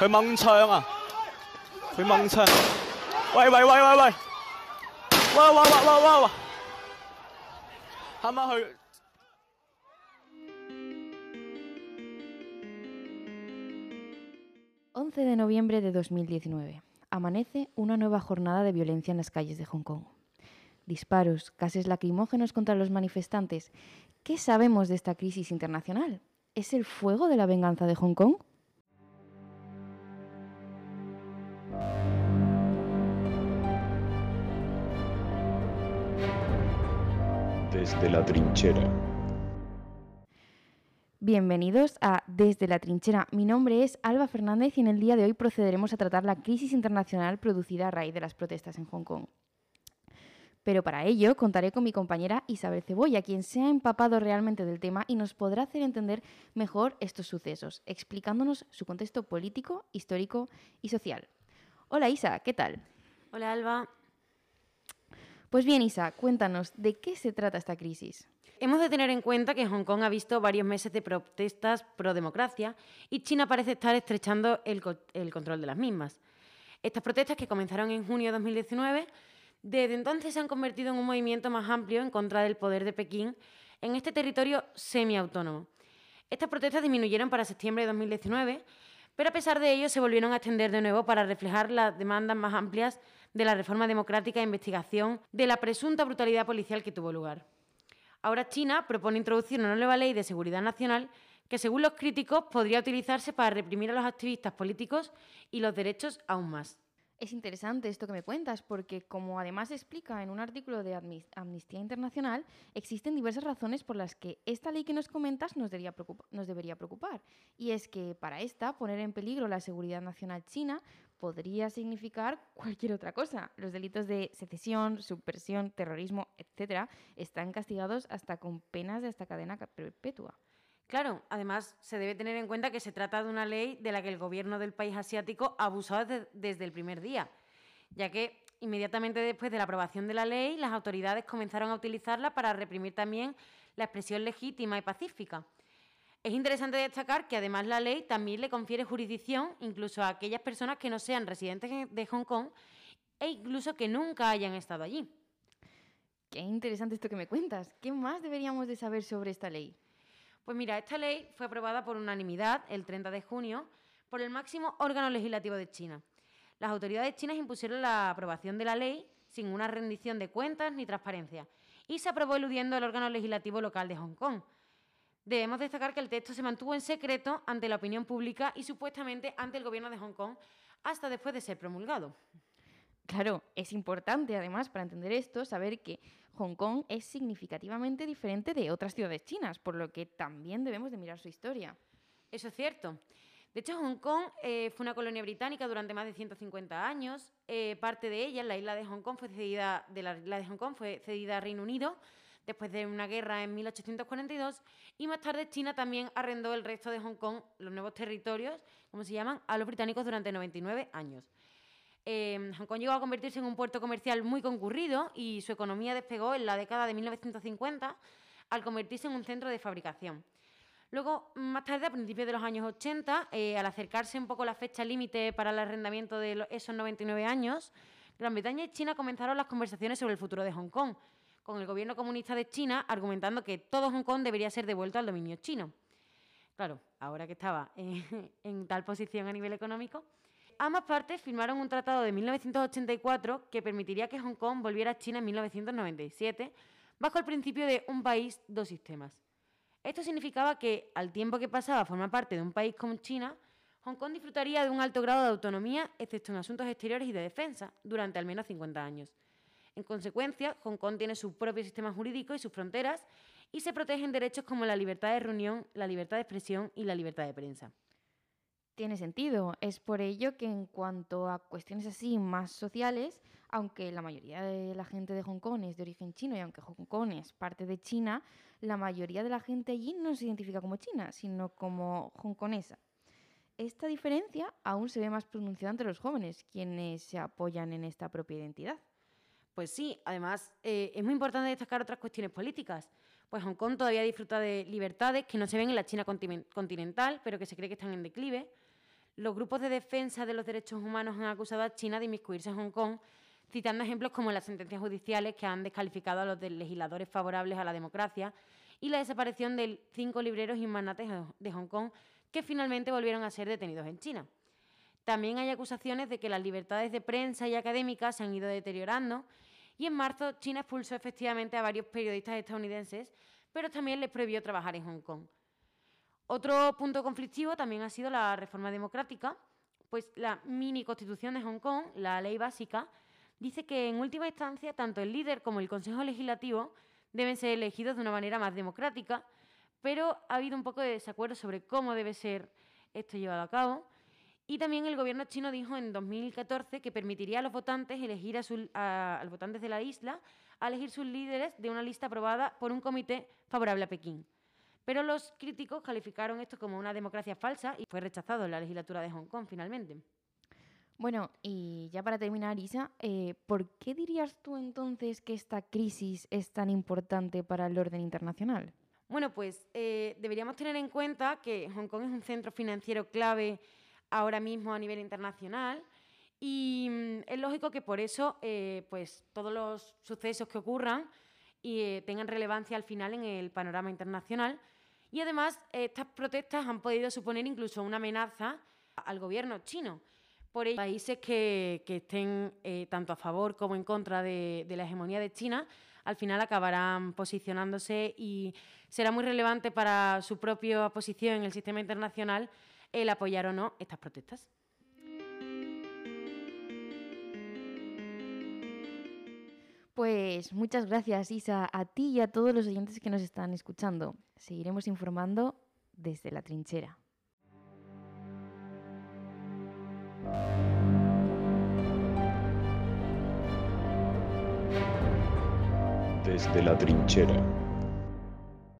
佢掹枪啊！佢掹枪！喂喂喂喂喂！喂喂喂喂喂喂！啱啱去。 11 de noviembre de 2019. Amanece una nueva jornada de violencia en las calles de Hong Kong. Disparos, gases lacrimógenos contra los manifestantes. ¿Qué sabemos de esta crisis internacional? ¿Es el fuego de la venganza de Hong Kong? Desde la trinchera. Bienvenidos a Desde la Trinchera. Mi nombre es Alba Fernández y en el día de hoy procederemos a tratar la crisis internacional producida a raíz de las protestas en Hong Kong. Pero para ello contaré con mi compañera Isabel Cebolla, quien se ha empapado realmente del tema y nos podrá hacer entender mejor estos sucesos, explicándonos su contexto político, histórico y social. Hola Isa, ¿qué tal? Hola Alba. Pues bien Isa, cuéntanos, ¿de qué se trata esta crisis? Hemos de tener en cuenta que Hong Kong ha visto varios meses de protestas pro democracia y China parece estar estrechando el, co el, control de las mismas. Estas protestas, que comenzaron en junio de 2019, desde entonces se han convertido en un movimiento más amplio en contra del poder de Pekín en este territorio semiautónomo. Estas protestas disminuyeron para septiembre de 2019, pero a pesar de ello se volvieron a extender de nuevo para reflejar las demandas más amplias de la reforma democrática e investigación de la presunta brutalidad policial que tuvo lugar. Ahora China propone introducir una nueva ley de seguridad nacional que, según los críticos, podría utilizarse para reprimir a los activistas políticos y los derechos aún más. Es interesante esto que me cuentas, porque como además explica en un artículo de Amnistía Internacional, existen diversas razones por las que esta ley que nos comentas nos debería, nos debería preocupar. Y es que para esta, poner en peligro la seguridad nacional china podría significar cualquier otra cosa. Los delitos de secesión, subversión, terrorismo, etcétera, están castigados hasta con penas de esta cadena perpetua. Claro, además se debe tener en cuenta que se trata de una ley de la que el gobierno del país asiático desde, desde el primer día, ya que inmediatamente después de la aprobación de la ley, las autoridades comenzaron a utilizarla para reprimir también la expresión legítima y pacífica. Es interesante destacar que además la ley también le confiere jurisdicción incluso a aquellas personas que no sean residentes de Hong Kong e incluso que nunca hayan estado allí. Qué interesante esto que me cuentas. ¿Qué más deberíamos de saber sobre esta ley? Pues mira, esta ley fue aprobada por unanimidad el 30 de junio por el máximo órgano legislativo de China. Las autoridades chinas impusieron la aprobación de la ley sin una rendición de cuentas ni transparencia y se aprobó eludiendo el órgano legislativo local de Hong Kong. Debemos destacar que el texto se mantuvo en secreto ante la opinión pública y supuestamente ante el gobierno de Hong Kong hasta después de ser promulgado. Claro, es importante además para entender esto saber que Hong Kong es significativamente diferente de otras ciudades chinas, por lo que también debemos de mirar su historia. Eso es cierto. De hecho, Hong Kong eh, fue una colonia británica durante más de 150 años. Eh, parte de ella, la isla de Hong Kong, fue cedida, de la isla de Hong Kong fue cedida a Reino Unido después de una guerra en 1842 y más tarde China también arrendó el resto de Hong Kong, los nuevos territorios, como se llaman, a los británicos durante 99 años. Eh, Hong Kong llegó a convertirse en un puerto comercial muy concurrido y su economía despegó en la década de 1950 al convertirse en un centro de fabricación. Luego, más tarde, a principios de los años 80, eh, al acercarse un poco la fecha límite para el arrendamiento de esos 99 años, Gran Bretaña y China comenzaron las conversaciones sobre el futuro de Hong Kong, con el gobierno comunista de China argumentando que todo Hong Kong debería ser devuelto al dominio chino. Claro, ahora que estaba en, tal posición a nivel económico, ambas partes firmaron un tratado de 1984 que permitiría que Hong Kong volviera a China en 1997 bajo el principio de un país, dos sistemas. Esto significaba que, al tiempo que pasaba a formar parte de un país como China, Hong Kong disfrutaría de un alto grado de autonomía, excepto en asuntos exteriores y de defensa, durante al menos 50 años. En consecuencia, Hong Kong tiene su propio sistema jurídico y sus fronteras y se protegen derechos como la libertad de reunión, la libertad de expresión y la libertad de prensa. Tiene sentido. Es por ello que en cuanto a cuestiones así más sociales, aunque la mayoría de la gente de Hong Kong es de origen chino y aunque Hong Kong es parte de China, la mayoría de la gente allí no se identifica como china, sino como hongkonesa. Esta diferencia aún se ve más pronunciada entre los jóvenes, quienes se apoyan en esta propia identidad. Pues sí, además eh, es muy importante destacar otras cuestiones políticas. Pues Hong Kong todavía disfruta de libertades que no se ven en la China continental, pero que se cree que están en declive. Los grupos de defensa de los derechos humanos han acusado a China de inmiscuirse en Hong Kong, citando ejemplos como las sentencias judiciales que han descalificado a los legisladores favorables a la democracia y la desaparición de cinco libreros y de Hong Kong que finalmente volvieron a ser detenidos en China. También hay acusaciones de que las libertades de prensa y académicas se han ido deteriorando y en marzo China expulsó efectivamente a varios periodistas estadounidenses, pero también les prohibió trabajar en Hong Kong. Otro punto conflictivo también ha sido la reforma democrática, pues la mini constitución de Hong Kong, la ley básica, dice que en última instancia tanto el líder como el Consejo Legislativo deben ser elegidos de una manera más democrática, pero ha habido un poco de desacuerdo sobre cómo debe ser esto llevado a cabo. Y también el gobierno chino dijo en 2014 que permitiría a los votantes elegir a, los votantes de la isla a elegir sus líderes de una lista aprobada por un comité favorable a Pekín. Pero los críticos calificaron esto como una democracia falsa y fue rechazado en la legislatura de Hong Kong finalmente. Bueno, y ya para terminar, Isa, eh, ¿por qué dirías tú entonces que esta crisis es tan importante para el orden internacional? Bueno, pues eh, deberíamos tener en cuenta que Hong Kong es un centro financiero clave ahora mismo a nivel internacional y mm, es lógico que por eso eh, pues todos los sucesos que ocurran y tengan relevancia al final en el panorama internacional y además, estas protestas han podido suponer incluso una amenaza al gobierno chino. Por ello, países que, estén eh, tanto a favor como en contra de, la hegemonía de China, al final acabarán posicionándose y será muy relevante para su propia posición en el sistema internacional el apoyar o no estas protestas. Pues muchas gracias, Isa, a ti y a todos los oyentes que nos están escuchando. Seguiremos informando desde la trinchera. Desde la trinchera.